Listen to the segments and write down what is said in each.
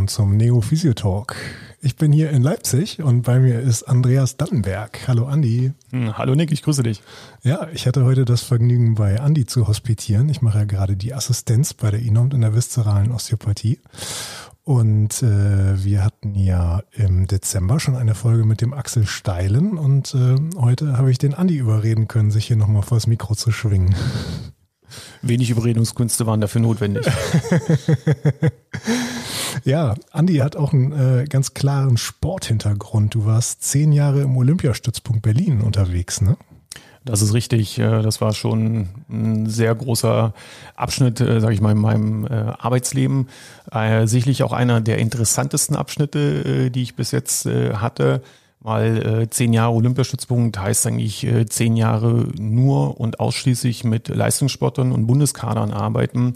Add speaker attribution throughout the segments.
Speaker 1: willkommen zum Neo Physio Talk. Ich bin hier in Leipzig und bei mir ist Andreas Dannenberg. Hallo Andi.
Speaker 2: Hm, hallo Nick, ich grüße dich.
Speaker 1: Ja, ich hatte heute das Vergnügen, bei Andi zu hospitieren. Ich mache ja gerade die Assistenz bei der INOMT in der viszeralen Osteopathie. Und äh, wir hatten ja im Dezember schon eine Folge mit dem Axel Steilen und äh, heute habe ich den Andi überreden können, sich hier nochmal vors Mikro zu schwingen.
Speaker 2: Wenig Überredungskünste waren dafür notwendig.
Speaker 1: ja, Andi hat auch einen äh, ganz klaren Sporthintergrund. Du warst zehn Jahre im Olympiastützpunkt Berlin unterwegs, ne?
Speaker 2: Das ist richtig. Äh, das war schon ein sehr großer Abschnitt, äh, sage ich mal, in meinem äh, Arbeitsleben. Sicherlich auch einer der interessantesten Abschnitte, die ich bis jetzt hatte weil äh, zehn Jahre Olympiastützpunkt heißt eigentlich äh, zehn Jahre nur und ausschließlich mit Leistungssportlern und Bundeskadern arbeiten.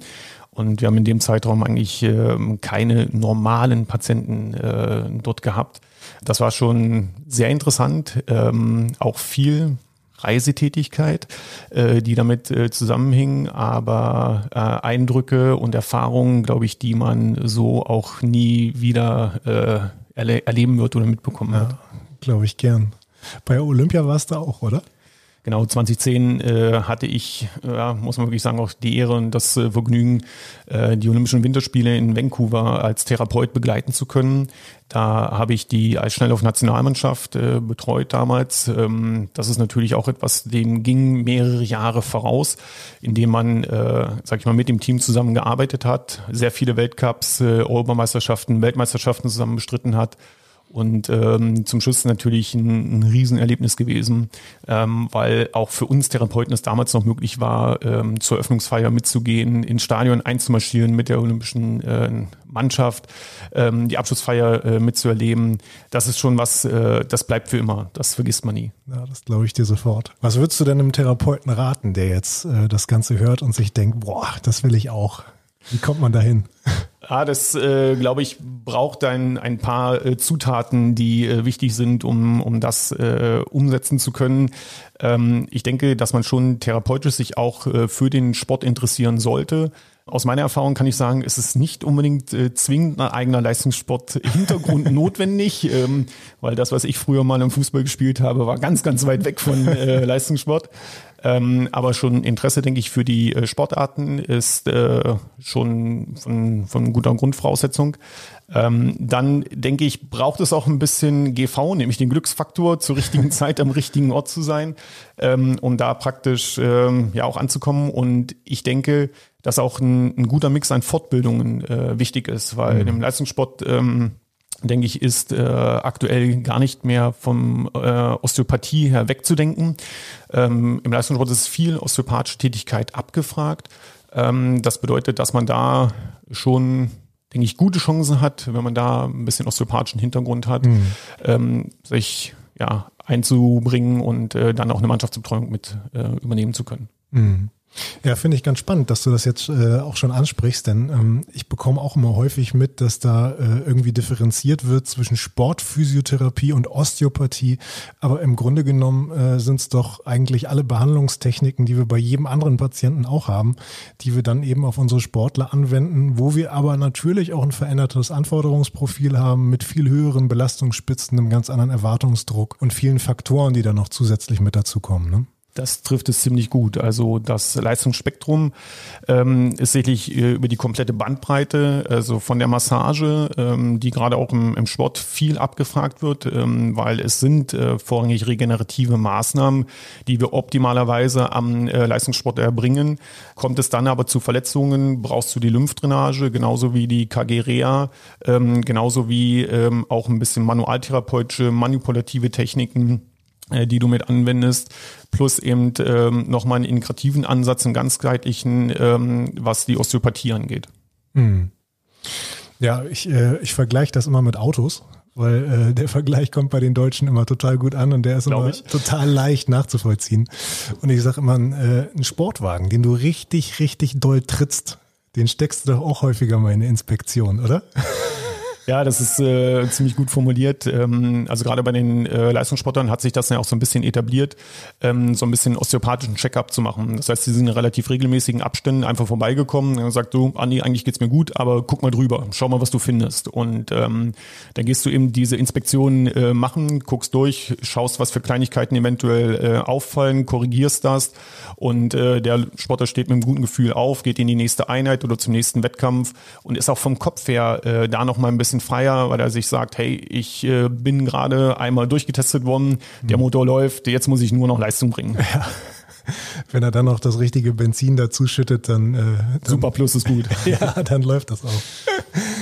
Speaker 2: Und wir haben in dem Zeitraum eigentlich äh, keine normalen Patienten äh, dort gehabt. Das war schon sehr interessant, ähm, auch viel Reisetätigkeit, äh, die damit äh, zusammenhing, aber äh, Eindrücke und Erfahrungen, glaube ich, die man so auch nie wieder äh, erle erleben wird oder mitbekommen ja. wird
Speaker 1: glaube ich, gern. Bei Olympia warst du auch, oder?
Speaker 2: Genau, 2010 äh, hatte ich, äh, muss man wirklich sagen, auch die Ehre und das äh, Vergnügen, äh, die Olympischen Winterspiele in Vancouver als Therapeut begleiten zu können. Da habe ich die Eisschnelllauf-Nationalmannschaft äh, betreut damals. Ähm, das ist natürlich auch etwas, dem ging mehrere Jahre voraus, indem man, äh, sag ich mal, mit dem Team zusammengearbeitet hat, sehr viele Weltcups, äh, Europameisterschaften, Weltmeisterschaften zusammen bestritten hat und ähm, zum Schluss natürlich ein, ein Riesenerlebnis gewesen, ähm, weil auch für uns Therapeuten es damals noch möglich war, ähm, zur Eröffnungsfeier mitzugehen, ins Stadion einzumarschieren mit der olympischen äh, Mannschaft, ähm, die Abschlussfeier äh, mitzuerleben. Das ist schon was, äh, das bleibt für immer. Das vergisst man nie.
Speaker 1: Ja, das glaube ich dir sofort. Was würdest du denn einem Therapeuten raten, der jetzt äh, das Ganze hört und sich denkt, boah, das will ich auch? Wie kommt man dahin?
Speaker 2: Ja, das äh, glaube ich braucht ein, ein paar äh, Zutaten, die äh, wichtig sind, um, um das äh, umsetzen zu können. Ähm, ich denke, dass man schon therapeutisch sich auch äh, für den Sport interessieren sollte. Aus meiner Erfahrung kann ich sagen, es ist nicht unbedingt äh, zwingend ein eigener Leistungssport-Hintergrund notwendig, ähm, weil das, was ich früher mal im Fußball gespielt habe, war ganz, ganz weit weg von äh, Leistungssport. Ähm, aber schon Interesse, denke ich, für die äh, Sportarten ist äh, schon von, von guter Grundvoraussetzung. Ähm, dann denke ich, braucht es auch ein bisschen GV, nämlich den Glücksfaktor, zur richtigen Zeit am richtigen Ort zu sein, ähm, um da praktisch ähm, ja auch anzukommen. Und ich denke, dass auch ein, ein guter Mix an Fortbildungen äh, wichtig ist, weil mhm. im Leistungssport ähm, denke ich, ist äh, aktuell gar nicht mehr vom äh, Osteopathie her wegzudenken. Ähm, Im Leistungssport ist viel osteopathische Tätigkeit abgefragt. Ähm, das bedeutet, dass man da schon, denke ich, gute Chancen hat, wenn man da ein bisschen osteopathischen Hintergrund hat, mhm. ähm, sich ja einzubringen und äh, dann auch eine Mannschaftsbetreuung mit äh, übernehmen zu können.
Speaker 1: Mhm. Ja, finde ich ganz spannend, dass du das jetzt äh, auch schon ansprichst, denn ähm, ich bekomme auch immer häufig mit, dass da äh, irgendwie differenziert wird zwischen Sportphysiotherapie und Osteopathie. Aber im Grunde genommen äh, sind es doch eigentlich alle Behandlungstechniken, die wir bei jedem anderen Patienten auch haben, die wir dann eben auf unsere Sportler anwenden, wo wir aber natürlich auch ein verändertes Anforderungsprofil haben mit viel höheren Belastungsspitzen, einem ganz anderen Erwartungsdruck und vielen Faktoren, die da noch zusätzlich mit dazukommen. Ne?
Speaker 2: Das trifft es ziemlich gut. Also das Leistungsspektrum ähm, ist sicherlich äh, über die komplette Bandbreite, also von der Massage, ähm, die gerade auch im, im, Sport viel abgefragt wird, ähm, weil es sind äh, vorrangig regenerative Maßnahmen, die wir optimalerweise am äh, Leistungssport erbringen. Kommt es dann aber zu Verletzungen, brauchst du die Lymphdrainage, genauso wie die KG-Rea, ähm, genauso wie ähm, auch ein bisschen manualtherapeutische, manipulative Techniken die du mit anwendest, plus eben ähm, nochmal einen integrativen Ansatz, einen ganzheitlichen, ähm, was die Osteopathie angeht. Hm.
Speaker 1: Ja, ich, äh, ich vergleiche das immer mit Autos, weil äh, der Vergleich kommt bei den Deutschen immer total gut an und der ist immer ich. total leicht nachzuvollziehen. Und ich sage immer, ein, äh, ein Sportwagen, den du richtig, richtig doll trittst, den steckst du doch auch häufiger mal in eine Inspektion, oder?
Speaker 2: Ja, das ist äh, ziemlich gut formuliert. Ähm, also gerade bei den äh, Leistungssportlern hat sich das ja auch so ein bisschen etabliert, ähm, so ein bisschen osteopathischen Check-up zu machen. Das heißt, sie sind in relativ regelmäßigen Abständen einfach vorbeigekommen und sagt du, Andi, eigentlich geht's mir gut, aber guck mal drüber, schau mal, was du findest. Und ähm, dann gehst du eben diese Inspektion äh, machen, guckst durch, schaust, was für Kleinigkeiten eventuell äh, auffallen, korrigierst das und äh, der Sportler steht mit einem guten Gefühl auf, geht in die nächste Einheit oder zum nächsten Wettkampf und ist auch vom Kopf her äh, da noch mal ein bisschen bisschen freier, weil er sich sagt, hey, ich äh, bin gerade einmal durchgetestet worden, der mhm. Motor läuft, jetzt muss ich nur noch Leistung bringen. Ja.
Speaker 1: Wenn er dann noch das richtige Benzin dazu schüttet, dann, äh, dann
Speaker 2: Super Plus ist gut.
Speaker 1: ja, dann läuft das auch.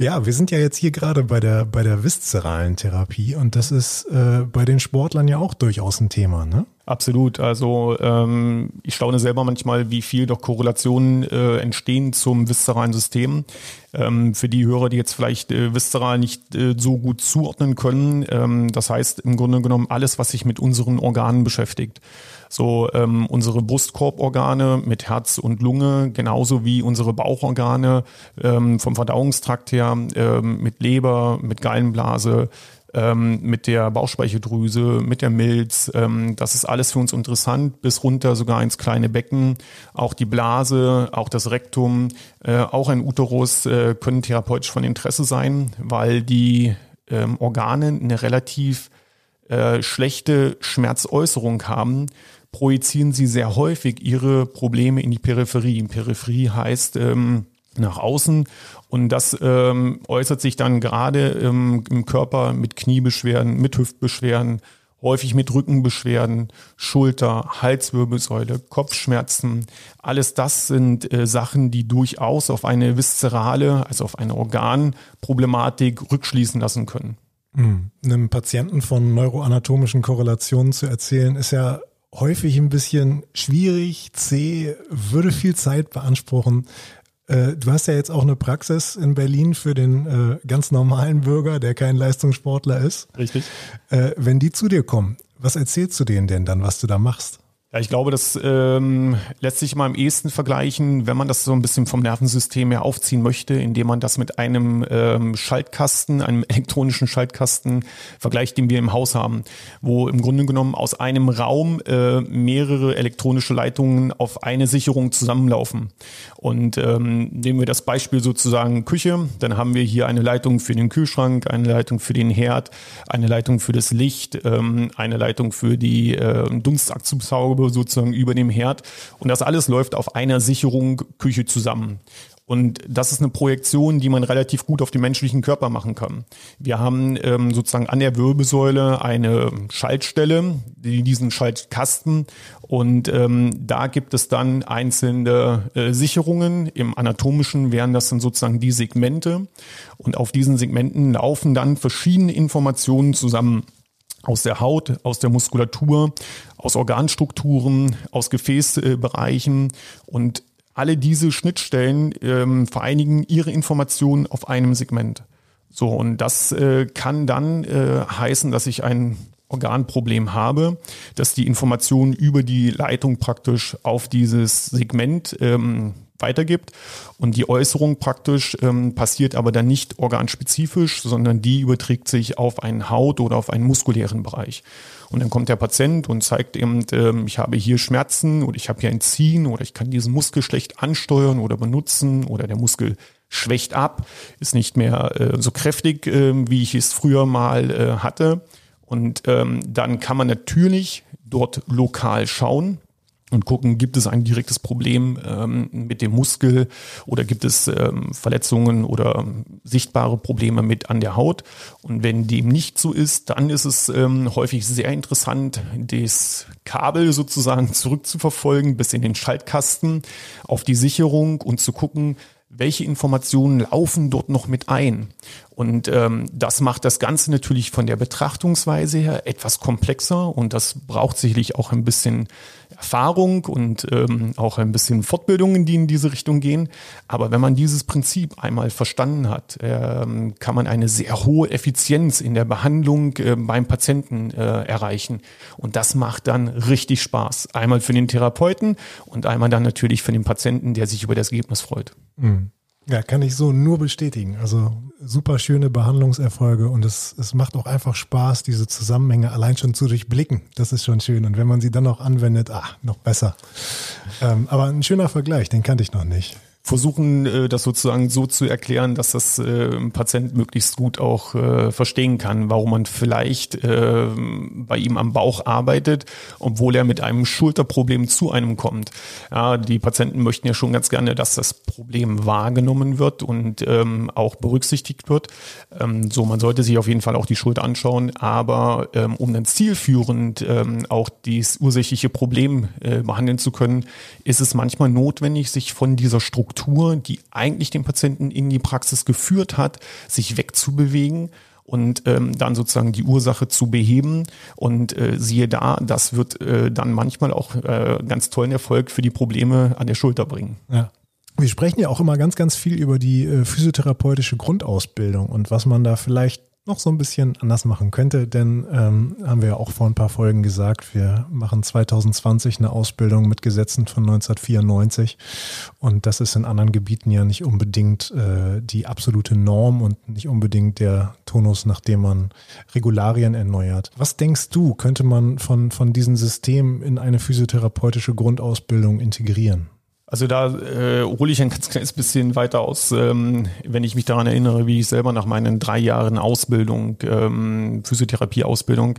Speaker 1: Ja, wir sind ja jetzt hier gerade bei der bei der viszeralen Therapie und das ist äh, bei den Sportlern ja auch durchaus ein Thema, ne?
Speaker 2: Absolut. Also ähm, ich staune selber manchmal, wie viel doch Korrelationen äh, entstehen zum viszeralen System. Ähm, für die Hörer, die jetzt vielleicht äh, viszeral nicht äh, so gut zuordnen können, ähm, das heißt im Grunde genommen alles, was sich mit unseren Organen beschäftigt. So ähm, unsere Brustkorborgane mit Herz und Lunge, genauso wie unsere Bauchorgane ähm, vom Verdauungstrakt her, ähm, mit Leber, mit Gallenblase, ähm, mit der Bauchspeicheldrüse, mit der Milz. Ähm, das ist alles für uns interessant, bis runter sogar ins kleine Becken. Auch die Blase, auch das Rektum, äh, auch ein Uterus äh, können therapeutisch von Interesse sein, weil die ähm, Organe eine relativ äh, schlechte Schmerzäußerung haben, projizieren sie sehr häufig ihre Probleme in die Peripherie. Peripherie heißt ähm, nach außen und das ähm, äußert sich dann gerade ähm, im Körper mit Kniebeschwerden, mit Hüftbeschwerden, häufig mit Rückenbeschwerden, Schulter, Halswirbelsäule, Kopfschmerzen. Alles das sind äh, Sachen, die durchaus auf eine viszerale, also auf eine Organproblematik rückschließen lassen können.
Speaker 1: Mhm. Einem Patienten von neuroanatomischen Korrelationen zu erzählen, ist ja häufig ein bisschen schwierig, zäh, würde viel Zeit beanspruchen. Äh, du hast ja jetzt auch eine Praxis in Berlin für den äh, ganz normalen Bürger, der kein Leistungssportler ist.
Speaker 2: Richtig.
Speaker 1: Äh, wenn die zu dir kommen, was erzählst du denen denn dann, was du da machst?
Speaker 2: Ja, ich glaube, das ähm, lässt sich mal am ehesten vergleichen, wenn man das so ein bisschen vom Nervensystem her aufziehen möchte, indem man das mit einem ähm, Schaltkasten, einem elektronischen Schaltkasten vergleicht, den wir im Haus haben, wo im Grunde genommen aus einem Raum äh, mehrere elektronische Leitungen auf eine Sicherung zusammenlaufen. Und ähm, nehmen wir das Beispiel sozusagen Küche, dann haben wir hier eine Leitung für den Kühlschrank, eine Leitung für den Herd, eine Leitung für das Licht, ähm, eine Leitung für die äh, Dunstabzugshaube Haube sozusagen über dem Herd. Und das alles läuft auf einer Sicherung Küche zusammen. Und das ist eine Projektion, die man relativ gut auf den menschlichen Körper machen kann. Wir haben ähm, sozusagen an der Wirbelsäule eine Schaltstelle, die, diesen Schaltkasten. Und ähm, da gibt es dann einzelne äh, Sicherungen. Im anatomischen wären das dann sozusagen die Segmente. Und auf diesen Segmenten laufen dann verschiedene Informationen zusammen aus der Haut, aus der Muskulatur, aus Organstrukturen, aus Gefäßbereichen und alle diese Schnittstellen ähm, vereinigen ihre Informationen auf einem Segment. So, und das äh, kann dann äh, heißen, dass ich ein Organproblem habe, dass die Information über die Leitung praktisch auf dieses Segment ähm, weitergibt. Und die Äußerung praktisch ähm, passiert aber dann nicht organspezifisch, sondern die überträgt sich auf einen Haut- oder auf einen muskulären Bereich. Und dann kommt der Patient und zeigt eben, ähm, ich habe hier Schmerzen oder ich habe hier ein Ziehen oder ich kann diesen Muskel schlecht ansteuern oder benutzen oder der Muskel schwächt ab, ist nicht mehr äh, so kräftig, äh, wie ich es früher mal äh, hatte. Und ähm, dann kann man natürlich dort lokal schauen, und gucken, gibt es ein direktes Problem ähm, mit dem Muskel oder gibt es ähm, Verletzungen oder ähm, sichtbare Probleme mit an der Haut. Und wenn dem nicht so ist, dann ist es ähm, häufig sehr interessant, das Kabel sozusagen zurückzuverfolgen bis in den Schaltkasten auf die Sicherung und zu gucken, welche Informationen laufen dort noch mit ein. Und ähm, das macht das Ganze natürlich von der Betrachtungsweise her etwas komplexer und das braucht sicherlich auch ein bisschen Erfahrung und ähm, auch ein bisschen Fortbildungen, die in diese Richtung gehen. Aber wenn man dieses Prinzip einmal verstanden hat, ähm, kann man eine sehr hohe Effizienz in der Behandlung äh, beim Patienten äh, erreichen. Und das macht dann richtig Spaß. Einmal für den Therapeuten und einmal dann natürlich für den Patienten, der sich über das Ergebnis freut.
Speaker 1: Mhm. Ja, kann ich so nur bestätigen. Also super schöne Behandlungserfolge und es, es macht auch einfach Spaß, diese Zusammenhänge allein schon zu durchblicken. Das ist schon schön. Und wenn man sie dann auch anwendet, ah, noch besser. Ähm, aber ein schöner Vergleich, den kannte ich noch nicht
Speaker 2: versuchen, äh, das sozusagen so zu erklären, dass das äh, Patient möglichst gut auch äh, verstehen kann, warum man vielleicht äh, bei ihm am Bauch arbeitet, obwohl er mit einem Schulterproblem zu einem kommt. Ja, die Patienten möchten ja schon ganz gerne, dass das Problem wahrgenommen wird und ähm, auch berücksichtigt wird. Ähm, so, man sollte sich auf jeden Fall auch die Schulter anschauen, aber ähm, um dann zielführend auch dieses ursächliche Problem behandeln zu können, ist es manchmal notwendig, sich von dieser Struktur Struktur, die eigentlich den Patienten in die Praxis geführt hat, sich wegzubewegen und ähm, dann sozusagen die Ursache zu beheben. Und äh, siehe da, das wird äh, dann manchmal auch äh, ganz tollen Erfolg für die Probleme an der Schulter bringen.
Speaker 1: Ja. Wir sprechen ja auch immer ganz, ganz viel über die äh, physiotherapeutische Grundausbildung und was man da vielleicht noch so ein bisschen anders machen könnte, denn ähm, haben wir ja auch vor ein paar Folgen gesagt, wir machen 2020 eine Ausbildung mit Gesetzen von 1994 und das ist in anderen Gebieten ja nicht unbedingt äh, die absolute Norm und nicht unbedingt der Tonus, nach dem man Regularien erneuert. Was denkst du, könnte man von, von diesem System in eine physiotherapeutische Grundausbildung integrieren?
Speaker 2: Also da äh, hole ich ein ganz kleines bisschen weiter aus, ähm, wenn ich mich daran erinnere, wie ich selber nach meinen drei Jahren Ausbildung, ähm, Physiotherapie-Ausbildung,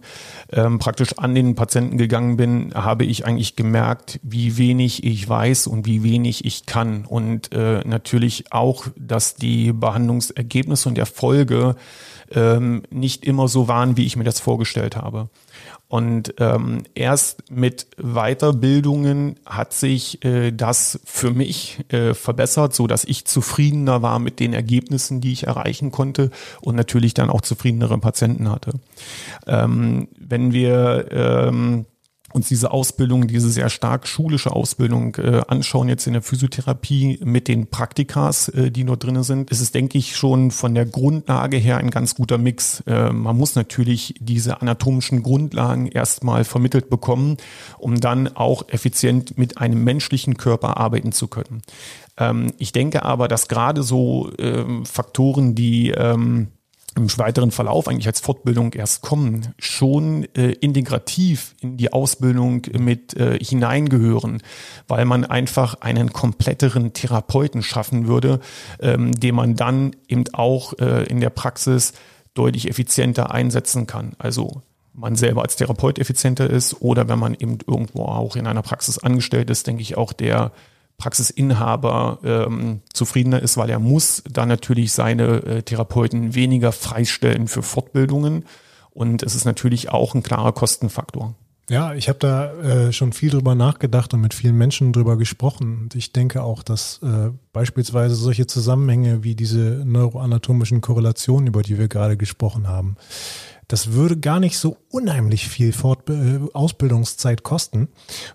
Speaker 2: ähm, praktisch an den Patienten gegangen bin, habe ich eigentlich gemerkt, wie wenig ich weiß und wie wenig ich kann. Und äh, natürlich auch, dass die Behandlungsergebnisse und Erfolge ähm, nicht immer so waren, wie ich mir das vorgestellt habe. Und ähm, erst mit Weiterbildungen hat sich äh, das für mich äh, verbessert, so dass ich zufriedener war mit den Ergebnissen, die ich erreichen konnte und natürlich dann auch zufriedenere Patienten hatte. Ähm, wenn wir ähm, uns diese Ausbildung, diese sehr stark schulische Ausbildung äh, anschauen, jetzt in der Physiotherapie mit den Praktikas, äh, die nur drinne sind, ist es, denke ich, schon von der Grundlage her ein ganz guter Mix. Äh, man muss natürlich diese anatomischen Grundlagen erstmal vermittelt bekommen, um dann auch effizient mit einem menschlichen Körper arbeiten zu können. Ähm, ich denke aber, dass gerade so ähm, Faktoren, die ähm, im weiteren Verlauf eigentlich als Fortbildung erst kommen, schon äh, integrativ in die Ausbildung mit äh, hineingehören, weil man einfach einen kompletteren Therapeuten schaffen würde, ähm, den man dann eben auch äh, in der Praxis deutlich effizienter einsetzen kann. Also man selber als Therapeut effizienter ist oder wenn man eben irgendwo auch in einer Praxis angestellt ist, denke ich auch der Praxisinhaber ähm, zufriedener ist, weil er muss dann natürlich seine äh, Therapeuten weniger freistellen für Fortbildungen. Und es ist natürlich auch ein klarer Kostenfaktor.
Speaker 1: Ja, ich habe da äh, schon viel drüber nachgedacht und mit vielen Menschen drüber gesprochen. Und ich denke auch, dass äh, beispielsweise solche Zusammenhänge wie diese neuroanatomischen Korrelationen, über die wir gerade gesprochen haben, das würde gar nicht so unheimlich viel Fort äh, Ausbildungszeit kosten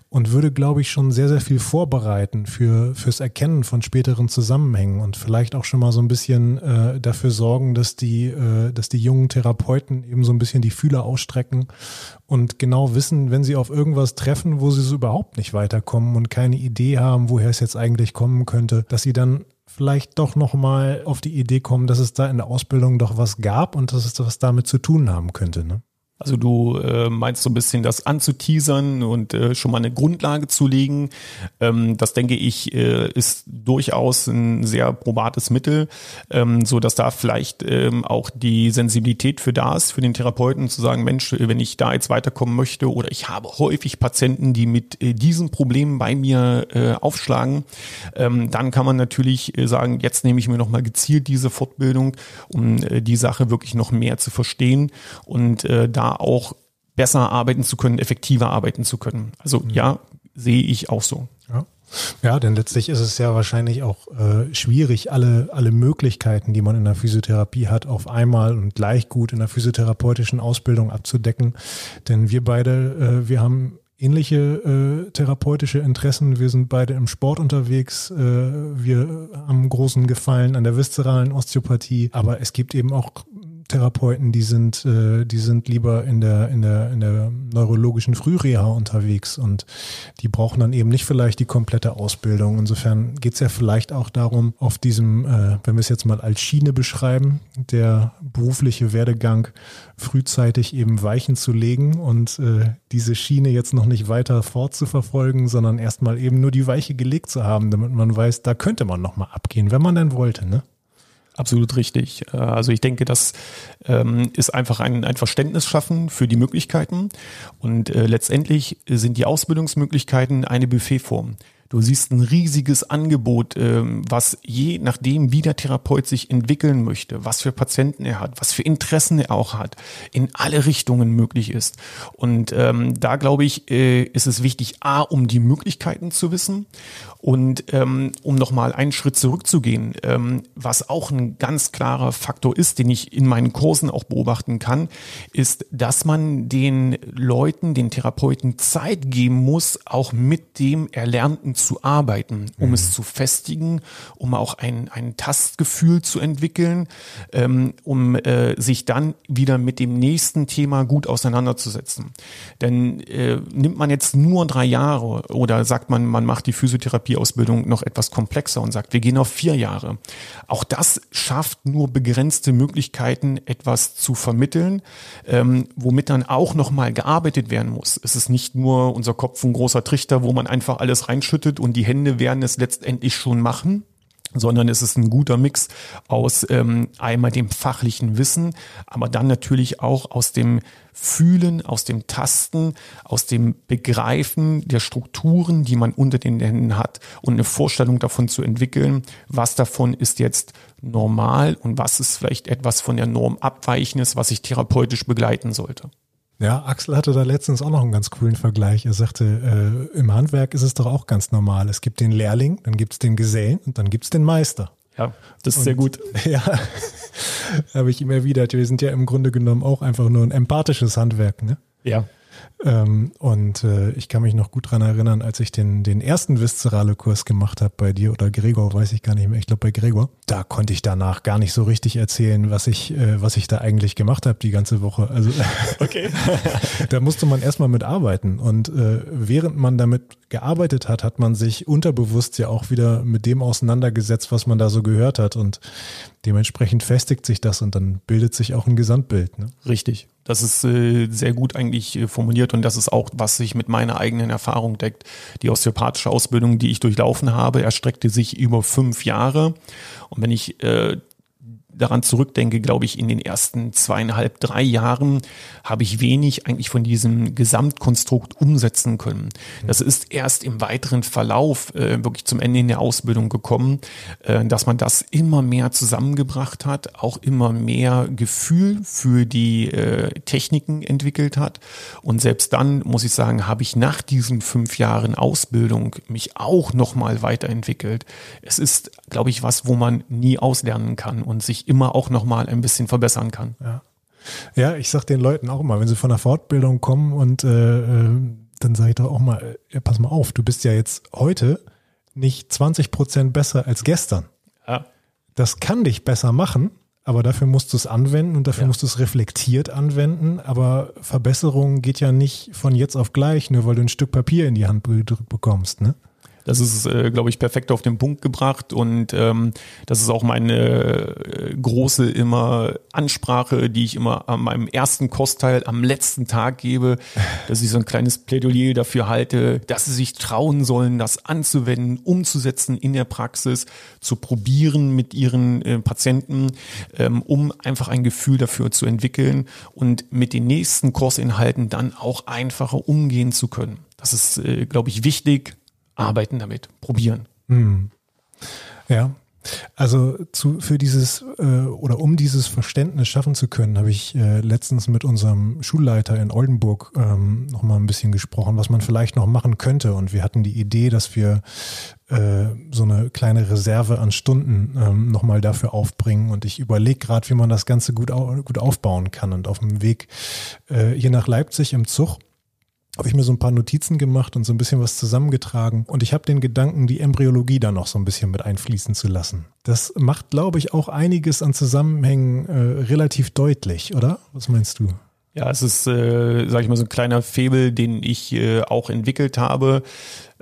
Speaker 1: und würde, glaube ich, schon sehr, sehr viel vorbereiten für fürs Erkennen von späteren Zusammenhängen und vielleicht auch schon mal so ein bisschen äh, dafür sorgen, dass die, äh, dass die jungen Therapeuten eben so ein bisschen die Fühler ausstrecken und genau wissen, wenn sie auf irgendwas treffen, wo sie so überhaupt nicht weiterkommen und keine Idee haben, woher es jetzt eigentlich kommen könnte, dass sie dann vielleicht doch nochmal auf die Idee kommen, dass es da in der Ausbildung doch was gab und dass es was damit zu tun haben könnte. Ne?
Speaker 2: Also du äh, meinst so ein bisschen das anzuteasern und äh, schon mal eine Grundlage zu legen. Ähm, das denke ich äh, ist durchaus ein sehr probates Mittel, ähm, so dass da vielleicht ähm, auch die Sensibilität für da ist für den Therapeuten zu sagen, Mensch, wenn ich da jetzt weiterkommen möchte oder ich habe häufig Patienten, die mit äh, diesen Problemen bei mir äh, aufschlagen, ähm, dann kann man natürlich äh, sagen, jetzt nehme ich mir noch mal gezielt diese Fortbildung, um äh, die Sache wirklich noch mehr zu verstehen und äh, da auch besser arbeiten zu können, effektiver arbeiten zu können. Also mhm. ja, sehe ich auch so.
Speaker 1: Ja. Ja, denn letztlich ist es ja wahrscheinlich auch äh, schwierig, alle, alle Möglichkeiten, die man in der Physiotherapie hat, auf einmal und gleich gut in der physiotherapeutischen Ausbildung abzudecken. Denn wir beide, äh, wir haben ähnliche äh, therapeutische Interessen. Wir sind beide im Sport unterwegs. Äh, wir haben großen Gefallen an der viszeralen Osteopathie. Aber es gibt eben auch Therapeuten, die sind, äh, die sind lieber in der, in der, in der neurologischen Frühreha unterwegs und die brauchen dann eben nicht vielleicht die komplette Ausbildung. Insofern geht es ja vielleicht auch darum, auf diesem, äh, wenn wir es jetzt mal als Schiene beschreiben, der berufliche Werdegang frühzeitig eben Weichen zu legen und äh, diese Schiene jetzt noch nicht weiter fortzuverfolgen, sondern erstmal eben nur die Weiche gelegt zu haben, damit man weiß, da könnte man nochmal abgehen, wenn man denn wollte, ne?
Speaker 2: Absolut richtig. Äh, also ich denke, das ähm, ist einfach ein, ein Verständnis schaffen für die Möglichkeiten. Und äh, letztendlich sind die Ausbildungsmöglichkeiten eine Buffetform. Du siehst ein riesiges Angebot, ähm, was je nachdem, wie der Therapeut sich entwickeln möchte, was für Patienten er hat, was für Interessen er auch hat, in alle Richtungen möglich ist. Und ähm, da glaube ich, äh, ist es wichtig, a, um die Möglichkeiten zu wissen und ähm, um nochmal einen Schritt zurückzugehen, ähm, was auch ein ganz klarer Faktor ist, den ich in meinen Kursen auch beobachten kann, ist, dass man den Leuten, den Therapeuten Zeit geben muss, auch mit dem Erlernten zu arbeiten, um mhm. es zu festigen, um auch ein, ein Tastgefühl zu entwickeln, ähm, um äh, sich dann wieder mit dem nächsten Thema gut auseinanderzusetzen. Denn äh, nimmt man jetzt nur drei Jahre oder sagt man, man macht die Physiotherapieausbildung noch etwas komplexer und sagt, wir gehen auf vier Jahre. Auch das schafft nur begrenzte Möglichkeiten, etwas zu vermitteln, ähm, womit dann auch nochmal gearbeitet werden muss. Es ist nicht nur unser Kopf ein großer Trichter, wo man einfach alles reinschüttet, bedeutet und die Hände werden es letztendlich schon machen sondern es ist ein guter Mix aus ähm, einmal dem fachlichen Wissen, aber dann natürlich auch aus dem Fühlen, aus dem Tasten, aus dem Begreifen der Strukturen, die man unter den Händen hat und eine Vorstellung davon zu entwickeln, was davon ist jetzt normal und was ist vielleicht etwas von der Norm abweichendes, was ich therapeutisch begleiten sollte.
Speaker 1: Ja, Axel hatte da letztens auch noch einen ganz coolen Vergleich. Er sagte, äh, im Handwerk ist es doch auch ganz normal. Es gibt den Lehrling, dann gibt es den Gesellen und dann gibt es den Meister.
Speaker 2: Ja, das ist und, sehr gut.
Speaker 1: Ja, habe ich ihm erwidert. Wir sind ja im Grunde genommen auch einfach nur ein empathisches Handwerk. Ne?
Speaker 2: Ja.
Speaker 1: Ähm, und äh, ich kann mich noch gut dran erinnern, als ich den, den ersten Viszerale-Kurs gemacht habe bei dir oder Gregor, weiß ich gar nicht mehr, ich glaube bei Gregor, da konnte ich danach gar nicht so richtig erzählen, was ich, äh, was ich da eigentlich gemacht habe die ganze Woche. Also okay. da musste man erstmal mit arbeiten. Und äh, während man damit gearbeitet hat, hat man sich unterbewusst ja auch wieder mit dem auseinandergesetzt, was man da so gehört hat. Und dementsprechend festigt sich das und dann bildet sich auch ein Gesamtbild. Ne?
Speaker 2: Richtig. Das ist äh, sehr gut eigentlich äh, formuliert und das ist auch, was sich mit meiner eigenen Erfahrung deckt. Die osteopathische Ausbildung, die ich durchlaufen habe, erstreckte sich über fünf Jahre. Und wenn ich äh, daran zurückdenke, glaube ich, in den ersten zweieinhalb, drei Jahren habe ich wenig eigentlich von diesem Gesamtkonstrukt umsetzen können. Das ist erst im weiteren Verlauf äh, wirklich zum Ende in der Ausbildung gekommen, äh, dass man das immer mehr zusammengebracht hat, auch immer mehr Gefühl für die äh, Techniken entwickelt hat. Und selbst dann, muss ich sagen, habe ich nach diesen fünf Jahren Ausbildung mich auch nochmal weiterentwickelt. Es ist, glaube ich, was, wo man nie auslernen kann und sich immer auch nochmal ein bisschen verbessern kann.
Speaker 1: Ja. Ja, ich sag den Leuten auch mal, wenn sie von der Fortbildung kommen und äh, äh dann sage ich doch auch mal, äh, ja, pass mal auf, du bist ja jetzt heute nicht 20 Prozent besser als gestern. Ja. Das kann dich besser machen, aber dafür musst du es anwenden und dafür ja. musst du es reflektiert anwenden. Aber Verbesserung geht ja nicht von jetzt auf gleich, nur weil du ein Stück Papier in die Hand gedrückt bekommst, ne?
Speaker 2: Das ist, äh, glaube ich, perfekt auf den Punkt gebracht und ähm, das ist auch meine äh, große immer Ansprache, die ich immer an meinem ersten Kostteil am letzten Tag gebe, dass ich so ein kleines Plädoyer dafür halte, dass sie sich trauen sollen, das anzuwenden, umzusetzen in der Praxis, zu probieren mit ihren äh, Patienten, ähm, um einfach ein Gefühl dafür zu entwickeln und mit den nächsten Kursinhalten dann auch einfacher umgehen zu können. Das ist, äh, glaube ich, wichtig arbeiten damit, probieren. Hm.
Speaker 1: Ja, also zu, für dieses äh, oder um dieses Verständnis schaffen zu können, habe ich äh, letztens mit unserem Schulleiter in Oldenburg ähm, noch mal ein bisschen gesprochen, was man vielleicht noch machen könnte. Und wir hatten die Idee, dass wir äh, so eine kleine Reserve an Stunden ähm, noch mal dafür aufbringen. Und ich überlege gerade, wie man das Ganze gut, au gut aufbauen kann. Und auf dem Weg äh, hier nach Leipzig im Zug habe ich mir so ein paar Notizen gemacht und so ein bisschen was zusammengetragen. Und ich habe den Gedanken, die Embryologie da noch so ein bisschen mit einfließen zu lassen. Das macht, glaube ich, auch einiges an Zusammenhängen äh, relativ deutlich, oder? Was meinst du?
Speaker 2: Ja, es ist, äh, sage ich mal, so ein kleiner Febel, den ich äh, auch entwickelt habe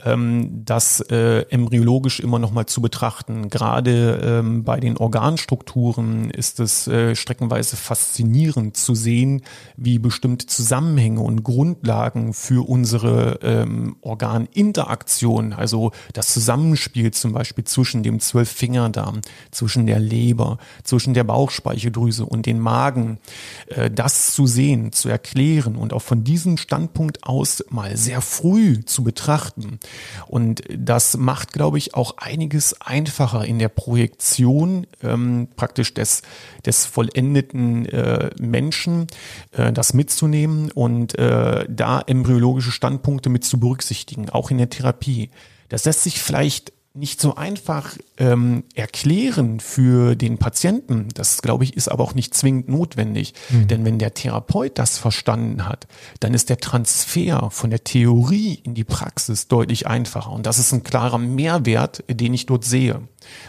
Speaker 2: ähm, das äh, embryologisch immer noch mal zu betrachten. Gerade ähm, bei den Organstrukturen ist es äh, streckenweise faszinierend zu sehen, wie bestimmte Zusammenhänge und Grundlagen für unsere ähm, Organinteraktion, also das Zusammenspiel zum Beispiel zwischen dem Zwölffingerdarm, zwischen der Leber, zwischen der Bauchspeicheldrüse und den Magen, äh, das zu sehen, zu erklären und auch von diesem Standpunkt aus mal sehr früh zu betrachten, und das macht, glaube ich, auch einiges einfacher in der Projektion ähm, praktisch des, des vollendeten äh, Menschen, äh, das mitzunehmen und äh, da embryologische Standpunkte mit zu berücksichtigen, auch in der Therapie. Das lässt sich vielleicht nicht so einfach ähm, erklären für den Patienten. Das, glaube ich, ist aber auch nicht zwingend notwendig. Mhm. Denn wenn der Therapeut das verstanden hat, dann ist der Transfer von der Theorie in die Praxis deutlich einfacher. Und das ist ein klarer Mehrwert, den ich dort sehe.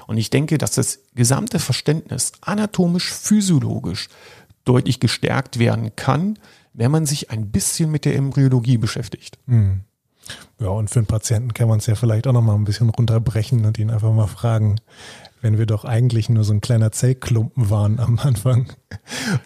Speaker 2: Und ich denke, dass das gesamte Verständnis anatomisch, physiologisch deutlich gestärkt werden kann, wenn man sich ein bisschen mit der Embryologie beschäftigt. Mhm.
Speaker 1: Ja, und für einen Patienten kann man es ja vielleicht auch noch mal ein bisschen runterbrechen und ihn einfach mal fragen, wenn wir doch eigentlich nur so ein kleiner Zellklumpen waren am Anfang,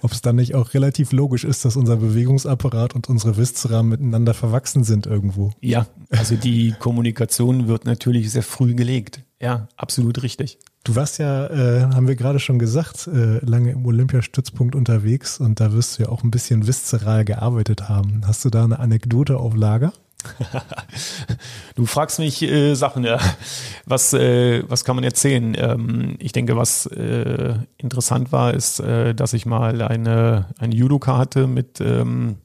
Speaker 1: ob es dann nicht auch relativ logisch ist, dass unser Bewegungsapparat und unsere Viszera miteinander verwachsen sind irgendwo.
Speaker 2: Ja, also die Kommunikation wird natürlich sehr früh gelegt. Ja, absolut richtig.
Speaker 1: Du warst ja, äh, haben wir gerade schon gesagt, äh, lange im Olympiastützpunkt unterwegs und da wirst du ja auch ein bisschen viszeral gearbeitet haben. Hast du da eine Anekdote auf Lager?
Speaker 2: du fragst mich äh, Sachen, ja. Was, äh, was kann man erzählen? Ähm, ich denke, was äh, interessant war, ist, äh, dass ich mal eine, eine Judoka hatte mit ähm,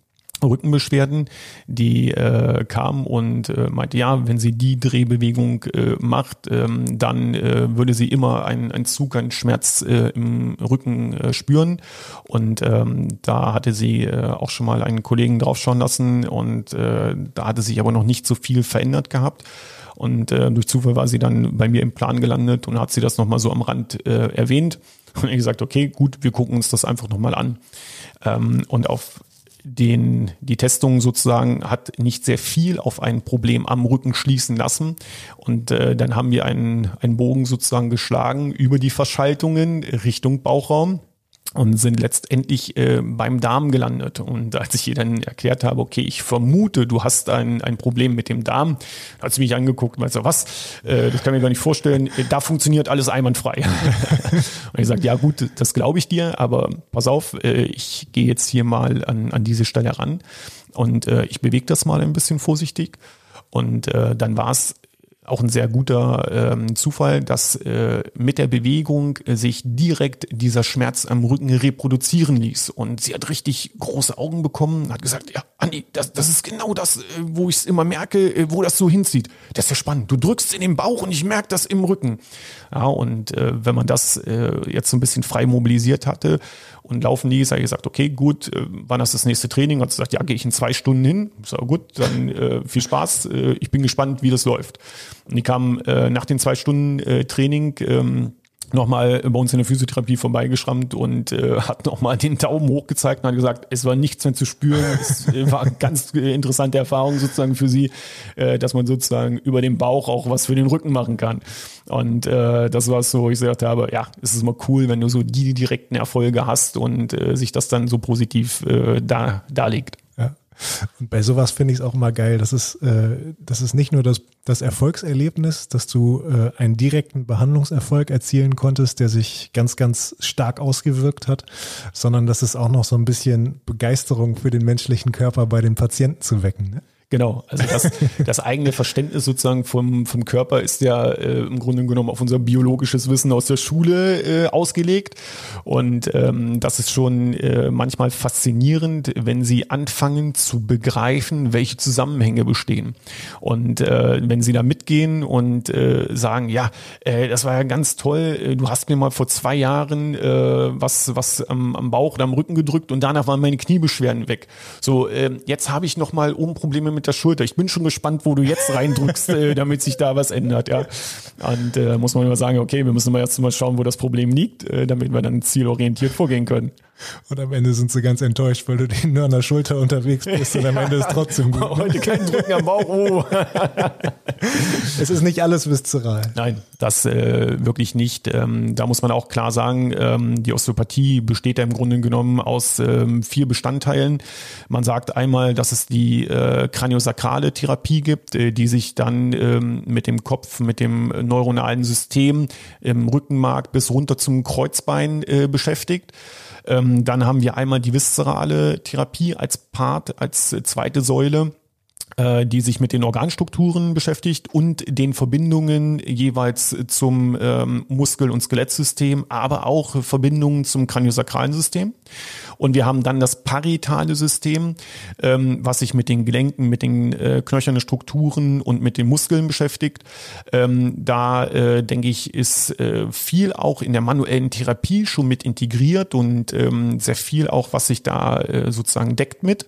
Speaker 2: Rückenbeschwerden, die äh, kam und äh, meinte, ja, wenn sie die Drehbewegung äh, macht, ähm, dann äh, würde sie immer einen, einen Zug, einen Schmerz äh, im Rücken äh, spüren. Und ähm, da hatte sie äh, auch schon mal einen Kollegen draufschauen lassen und äh, da hatte sich aber noch nicht so viel verändert gehabt. Und äh, durch Zufall war sie dann bei mir im Plan gelandet und hat sie das nochmal so am Rand äh, erwähnt. Und ich gesagt, okay, gut, wir gucken uns das einfach nochmal an. Ähm, und auf den, die Testung sozusagen hat nicht sehr viel auf ein Problem am Rücken schließen lassen. Und äh, dann haben wir einen, einen Bogen sozusagen geschlagen über die Verschaltungen Richtung Bauchraum und sind letztendlich äh, beim Darm gelandet. Und als ich ihr dann erklärt habe, okay, ich vermute, du hast ein, ein Problem mit dem Darm, hat sie mich angeguckt und meinte, was, äh, das kann ich mir gar nicht vorstellen, da funktioniert alles einwandfrei. und ich sagte, ja gut, das glaube ich dir, aber pass auf, äh, ich gehe jetzt hier mal an, an diese Stelle ran und äh, ich bewege das mal ein bisschen vorsichtig. Und äh, dann war es auch ein sehr guter ähm, Zufall, dass äh, mit der Bewegung äh, sich direkt dieser Schmerz am Rücken reproduzieren ließ. Und sie hat richtig große Augen bekommen, hat gesagt, ja, Andi, das, das ist genau das, äh, wo ich es immer merke, äh, wo das so hinzieht. Das ist ja spannend. Du drückst in den Bauch und ich merke das im Rücken. Ja, und äh, wenn man das äh, jetzt so ein bisschen frei mobilisiert hatte und laufen ließ, habe ich gesagt, okay, gut, äh, wann ist das nächste Training? Hat sie gesagt, ja, gehe ich in zwei Stunden hin. So, gut, dann äh, viel Spaß. Äh, ich bin gespannt, wie das läuft. Und die kam äh, nach den zwei Stunden äh, Training ähm, nochmal bei uns in der Physiotherapie vorbeigeschrammt und äh, hat nochmal den Daumen hochgezeigt und hat gesagt, es war nichts mehr zu spüren. Es äh, war eine ganz äh, interessante Erfahrung sozusagen für sie, äh, dass man sozusagen über den Bauch auch was für den Rücken machen kann. Und äh, das war so, ich gesagt habe, ja, es ist mal cool, wenn du so die direkten Erfolge hast und äh, sich das dann so positiv äh, da, darlegt.
Speaker 1: Und bei sowas finde ich es auch immer geil. Das ist, äh, das ist nicht nur das, das Erfolgserlebnis, dass du äh, einen direkten Behandlungserfolg erzielen konntest, der sich ganz, ganz stark ausgewirkt hat, sondern das ist auch noch so ein bisschen Begeisterung für den menschlichen Körper bei den Patienten zu wecken. Ne?
Speaker 2: Genau, also das, das eigene Verständnis sozusagen vom, vom Körper ist ja äh, im Grunde genommen auf unser biologisches Wissen aus der Schule äh, ausgelegt. Und ähm, das ist schon äh, manchmal faszinierend, wenn sie anfangen zu begreifen, welche Zusammenhänge bestehen. Und äh, wenn sie da mitgehen und äh, sagen, ja, äh, das war ja ganz toll, äh, du hast mir mal vor zwei Jahren äh, was, was am, am Bauch oder am Rücken gedrückt und danach waren meine Kniebeschwerden weg. So, äh, jetzt habe ich nochmal oben Probleme mit der Schulter. Ich bin schon gespannt, wo du jetzt reindrückst, äh, damit sich da was ändert, ja. Und äh, muss man immer sagen, okay, wir müssen mal erst mal schauen, wo das Problem liegt, äh, damit wir dann zielorientiert vorgehen können.
Speaker 1: Und am Ende sind sie ganz enttäuscht, weil du denen nur an der Schulter unterwegs bist und am Ende ist trotzdem gut.
Speaker 2: Heute kein Drücken am Bauch. Oh.
Speaker 1: es ist nicht alles viszeral.
Speaker 2: Nein, das äh, wirklich nicht. Ähm, da muss man auch klar sagen, ähm, die Osteopathie besteht ja im Grunde genommen aus ähm, vier Bestandteilen. Man sagt einmal, dass es die äh, kraniosakrale Therapie gibt, äh, die sich dann ähm, mit dem Kopf, mit dem neuronalen System im Rückenmark bis runter zum Kreuzbein äh, beschäftigt. Ähm, dann haben wir einmal die viszerale Therapie als Part, als zweite Säule. äh, die sich mit den Organstrukturen beschäftigt und den Verbindungen jeweils zum ähm, Muskel- und Skelettsystem, aber auch Verbindungen zum kraniosakralen System. Und wir haben dann das parietale System, ähm, was sich mit den Gelenken, mit den äh, knöchernen Strukturen und mit den Muskeln beschäftigt. Ähm, da äh, denke ich, ist äh, viel auch in der manuellen Therapie schon mit integriert und ähm, sehr viel auch, was sich da äh, sozusagen deckt mit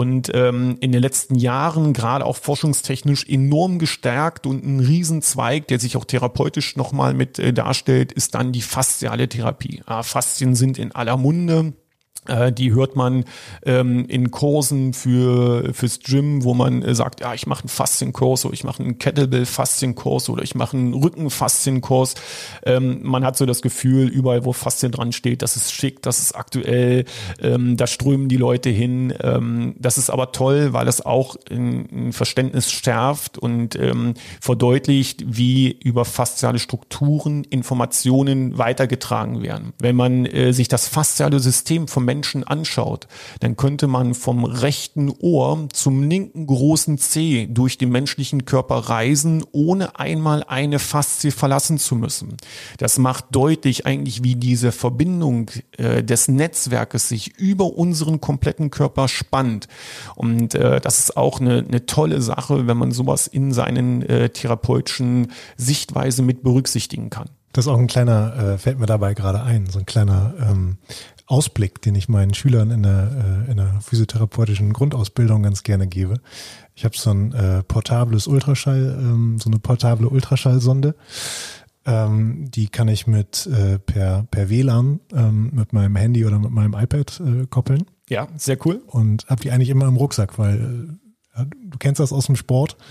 Speaker 2: und ähm, in den letzten Jahren gerade auch forschungstechnisch enorm gestärkt und ein Riesenzweig, der sich auch therapeutisch nochmal mit äh, darstellt, ist dann die fasziale Therapie. Ah, Faszien sind in aller Munde. Äh, die hört man ähm, in Kursen für fürs Gym, wo man äh, sagt, ja, ich mache einen Faszienkurs oder ich mache einen Kettlebell-Faszienkurs oder ich mache einen Rücken-Faszienkurs. Ähm, man hat so das Gefühl, überall, wo Faszien dran steht, das ist schick, das ist aktuell, ähm, da strömen die Leute hin. Ähm, das ist aber toll, weil es auch ein, Verständnis schärft und ähm, verdeutlicht, wie über fasziale Strukturen Informationen weitergetragen werden. Wenn man äh, sich das fasziale System vom Menschen anschaut, dann könnte man vom rechten Ohr zum linken großen Zeh durch den menschlichen Körper reisen, ohne einmal eine Faszie verlassen zu müssen. Das macht deutlich eigentlich, wie diese Verbindung äh, des Netzwerkes sich über unseren kompletten Körper spannt. Und äh, das ist auch eine, eine tolle Sache, wenn man sowas in seinen äh, therapeutischen Sichtweise mit berücksichtigen kann.
Speaker 1: Das ist auch ein kleiner, äh, fällt mir dabei gerade ein, so ein kleiner ähm, Ausblick, den ich meinen Schülern in der, äh, in der physiotherapeutischen Grundausbildung ganz gerne gebe. Ich habe so ein äh, portables Ultraschall, ähm, so eine portable Ultraschallsonde. Ähm, die kann ich mit äh, per, per WLAN ähm, mit meinem Handy oder mit meinem iPad äh, koppeln.
Speaker 2: Ja, sehr cool.
Speaker 1: Und habe die eigentlich immer im Rucksack, weil äh, du kennst das aus dem Sport.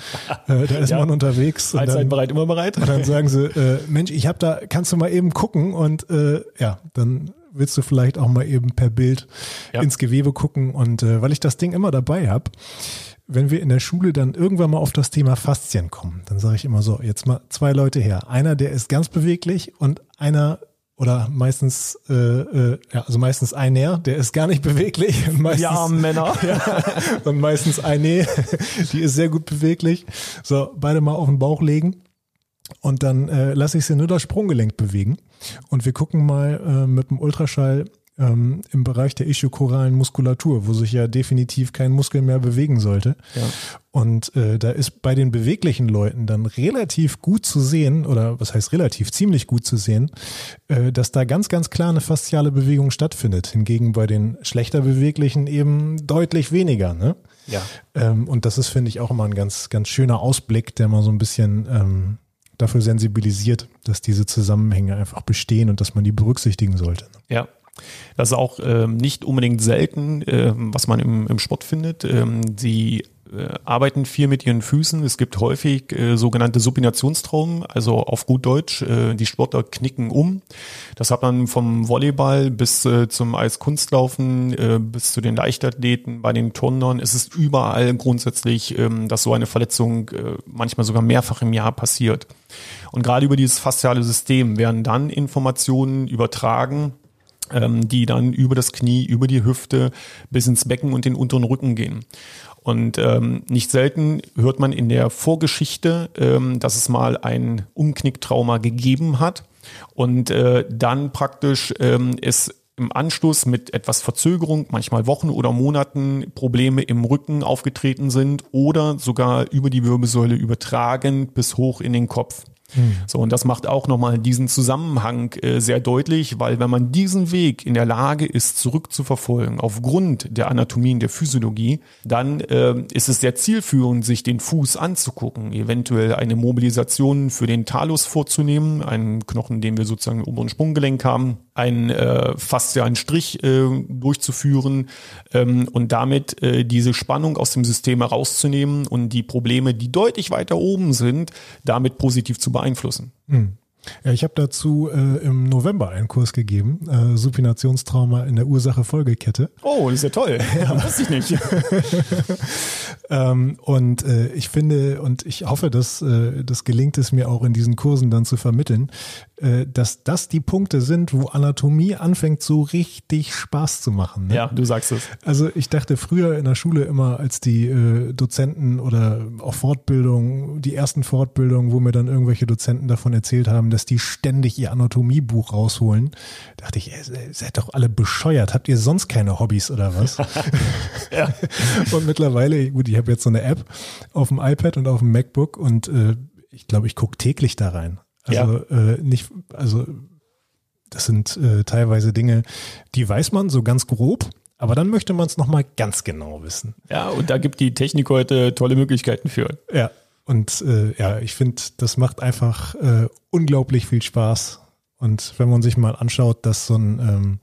Speaker 1: Äh, da ist ja. man unterwegs.
Speaker 2: Allzeit bereit, immer bereit.
Speaker 1: Und dann sagen sie, äh, Mensch, ich habe da, kannst du mal eben gucken und äh, ja, dann willst du vielleicht auch mal eben per Bild ja. ins Gewebe gucken. Und äh, weil ich das Ding immer dabei habe, wenn wir in der Schule dann irgendwann mal auf das Thema Faszien kommen, dann sage ich immer so, jetzt mal zwei Leute her. Einer, der ist ganz beweglich und einer oder meistens, äh, äh, ja, also meistens einer, der ist gar nicht beweglich.
Speaker 2: Und meistens, ja, Männer. Ja,
Speaker 1: und meistens eine, die ist sehr gut beweglich. So, beide mal auf den Bauch legen. Und dann äh, lasse ich sie nur das Sprunggelenk bewegen. Und wir gucken mal äh, mit dem Ultraschall ähm, im Bereich der ischiokoralen Muskulatur, wo sich ja definitiv kein Muskel mehr bewegen sollte. Ja. Und äh, da ist bei den beweglichen Leuten dann relativ gut zu sehen, oder was heißt relativ, ziemlich gut zu sehen, äh, dass da ganz, ganz klar eine fasziale Bewegung stattfindet. Hingegen bei den schlechter beweglichen eben deutlich weniger. Ne?
Speaker 2: Ja.
Speaker 1: Ähm, und das ist, finde ich, auch immer ein ganz, ganz schöner Ausblick, der mal so ein bisschen ähm, dafür sensibilisiert, dass diese Zusammenhänge einfach bestehen und dass man die berücksichtigen sollte.
Speaker 2: Ja. Das ist auch ähm, nicht unbedingt selten, äh, was man im, im Sport findet. Ähm, die arbeiten viel mit ihren Füßen. Es gibt häufig äh, sogenannte Supinationstraumen, also auf gut Deutsch, äh, die Sportler knicken um. Das hat man vom Volleyball bis äh, zum Eiskunstlaufen, äh, bis zu den Leichtathleten, bei den Turnern. Es ist überall grundsätzlich, ähm, dass so eine Verletzung äh, manchmal sogar mehrfach im Jahr passiert. Und gerade über dieses fasziale System werden dann Informationen übertragen, ähm, die dann über das Knie, über die Hüfte bis ins Becken und den unteren Rücken gehen. Und ähm, nicht selten hört man in der Vorgeschichte, ähm, dass es mal ein Umknicktrauma gegeben hat und äh, dann praktisch ähm, es im Anschluss mit etwas Verzögerung, manchmal Wochen oder Monaten, Probleme im Rücken aufgetreten sind oder sogar über die Wirbelsäule übertragen bis hoch in den Kopf. So, und das macht auch nochmal diesen Zusammenhang äh, sehr deutlich, weil wenn man diesen Weg in der Lage ist, zurückzuverfolgen, aufgrund der Anatomie und der Physiologie, dann äh, ist es sehr zielführend, sich den Fuß anzugucken, eventuell eine Mobilisation für den Talus vorzunehmen, einen Knochen, den wir sozusagen im oberen Sprunggelenk haben, einen äh, faszialen Strich äh, durchzuführen ähm, und damit äh, diese Spannung aus dem System herauszunehmen und die Probleme, die deutlich weiter oben sind, damit positiv zu beeinflussen.
Speaker 1: Hm. Ja, ich habe dazu äh, im November einen Kurs gegeben, äh, Supinationstrauma in der Ursache-Folgekette.
Speaker 2: Oh, das ist ja toll. Ja. wusste ich nicht.
Speaker 1: ähm, und äh, ich finde und ich hoffe, dass äh, das gelingt es mir auch in diesen Kursen dann zu vermitteln, äh, dass das die Punkte sind, wo Anatomie anfängt so richtig Spaß zu machen.
Speaker 2: Ne? Ja, du sagst es.
Speaker 1: Also ich dachte früher in der Schule immer, als die äh, Dozenten oder auch Fortbildungen, die ersten Fortbildungen, wo mir dann irgendwelche Dozenten davon erzählt haben, dass die ständig ihr Anatomiebuch rausholen, dachte ich, ey, seid doch alle bescheuert. Habt ihr sonst keine Hobbys oder was? ja. Und mittlerweile, gut, ich habe jetzt so eine App auf dem iPad und auf dem MacBook und äh, ich glaube, ich gucke täglich da rein. Also ja. äh, nicht, also das sind äh, teilweise Dinge, die weiß man so ganz grob, aber dann möchte man es nochmal ganz genau wissen.
Speaker 2: Ja, und da gibt die Technik heute tolle Möglichkeiten für.
Speaker 1: Ja, und äh, ja, ich finde, das macht einfach äh, unglaublich viel Spaß. Und wenn man sich mal anschaut, dass so ein ähm,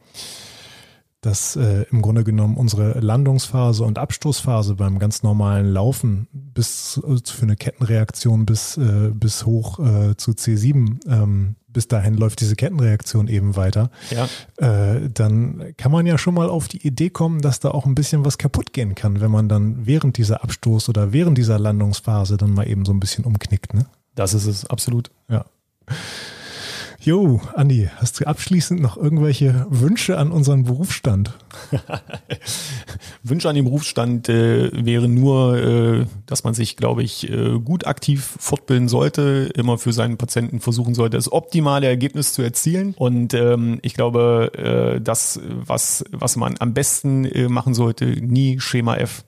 Speaker 1: dass äh, im Grunde genommen unsere Landungsphase und Abstoßphase beim ganz normalen Laufen bis äh, für eine Kettenreaktion bis, äh, bis hoch äh, zu C7, ähm, bis dahin läuft diese Kettenreaktion eben weiter, ja. äh, dann kann man ja schon mal auf die Idee kommen, dass da auch ein bisschen was kaputt gehen kann, wenn man dann während dieser Abstoß oder während dieser Landungsphase dann mal eben so ein bisschen umknickt. Ne?
Speaker 2: Das ist es, absolut.
Speaker 1: Ja. Jo, Andi, hast du abschließend noch irgendwelche Wünsche an unseren Berufsstand?
Speaker 2: Wünsche an den Berufsstand äh, wäre nur, äh, dass man sich, glaube ich, äh, gut aktiv fortbilden sollte, immer für seinen Patienten versuchen sollte, das optimale Ergebnis zu erzielen. Und ähm, ich glaube, äh, das, was, was man am besten äh, machen sollte, nie Schema F.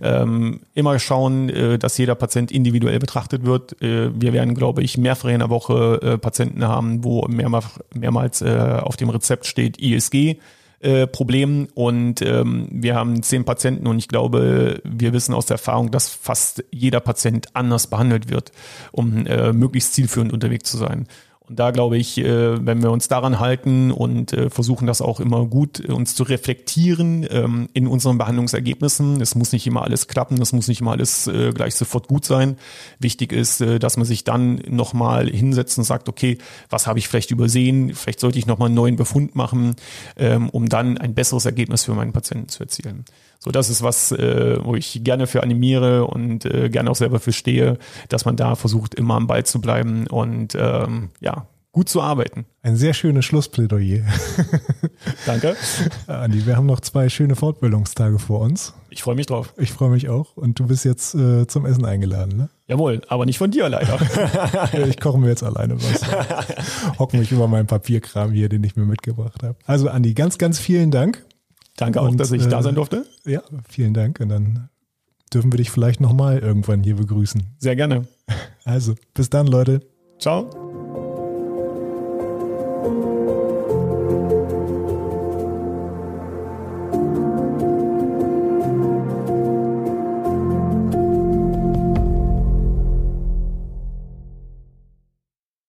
Speaker 2: Ähm, immer schauen, äh, dass jeder Patient individuell betrachtet wird. Äh, wir werden, glaube ich, mehrfach in der Woche äh, Patienten haben, wo mehrmals, mehrmals äh, auf dem Rezept steht ISG. Äh, Problem und ähm, wir haben zehn Patienten und ich glaube, wir wissen aus der Erfahrung, dass fast jeder Patient anders behandelt wird, um äh, möglichst zielführend unterwegs zu sein. Und da glaube ich, äh, wenn wir uns daran halten und äh, versuchen das auch immer gut äh, uns zu reflektieren ähm, in unseren Behandlungsergebnissen, es muss nicht immer alles klappen, es muss nicht immer alles gleich sofort gut sein. Wichtig ist, dass man sich dann nochmal hinsetzt und sagt, okay, was habe ich vielleicht übersehen? Vielleicht sollte ich nochmal einen neuen Befund machen, ähm, um dann ein besseres Ergebnis für meinen Patienten zu erzielen. So, das ist was, äh, wo ich gerne für animiere und äh, gerne auch selber für stehe, dass man da versucht, immer am Ball zu bleiben und ähm, ja, gut zu arbeiten.
Speaker 1: Ein sehr schönes Schlussplädoyer.
Speaker 2: Danke.
Speaker 1: Andi, wir haben noch zwei schöne Fortbildungstage vor uns.
Speaker 2: Ich freue mich drauf.
Speaker 1: Ich freue mich auch. Und du bist jetzt äh, zum Essen eingeladen, ne?
Speaker 2: Jawohl, aber nicht von dir leider.
Speaker 1: ich koche mir jetzt alleine was. Hock mich über meinen Papierkram hier, den ich mir mitgebracht habe. Also Andi, ganz, ganz vielen Dank.
Speaker 2: Danke auch, und, dass ich äh, da sein durfte.
Speaker 1: Ja, vielen Dank. Und dann dürfen wir dich vielleicht nochmal irgendwann hier begrüßen.
Speaker 2: Sehr gerne.
Speaker 1: Also, bis dann, Leute.
Speaker 2: Ciao.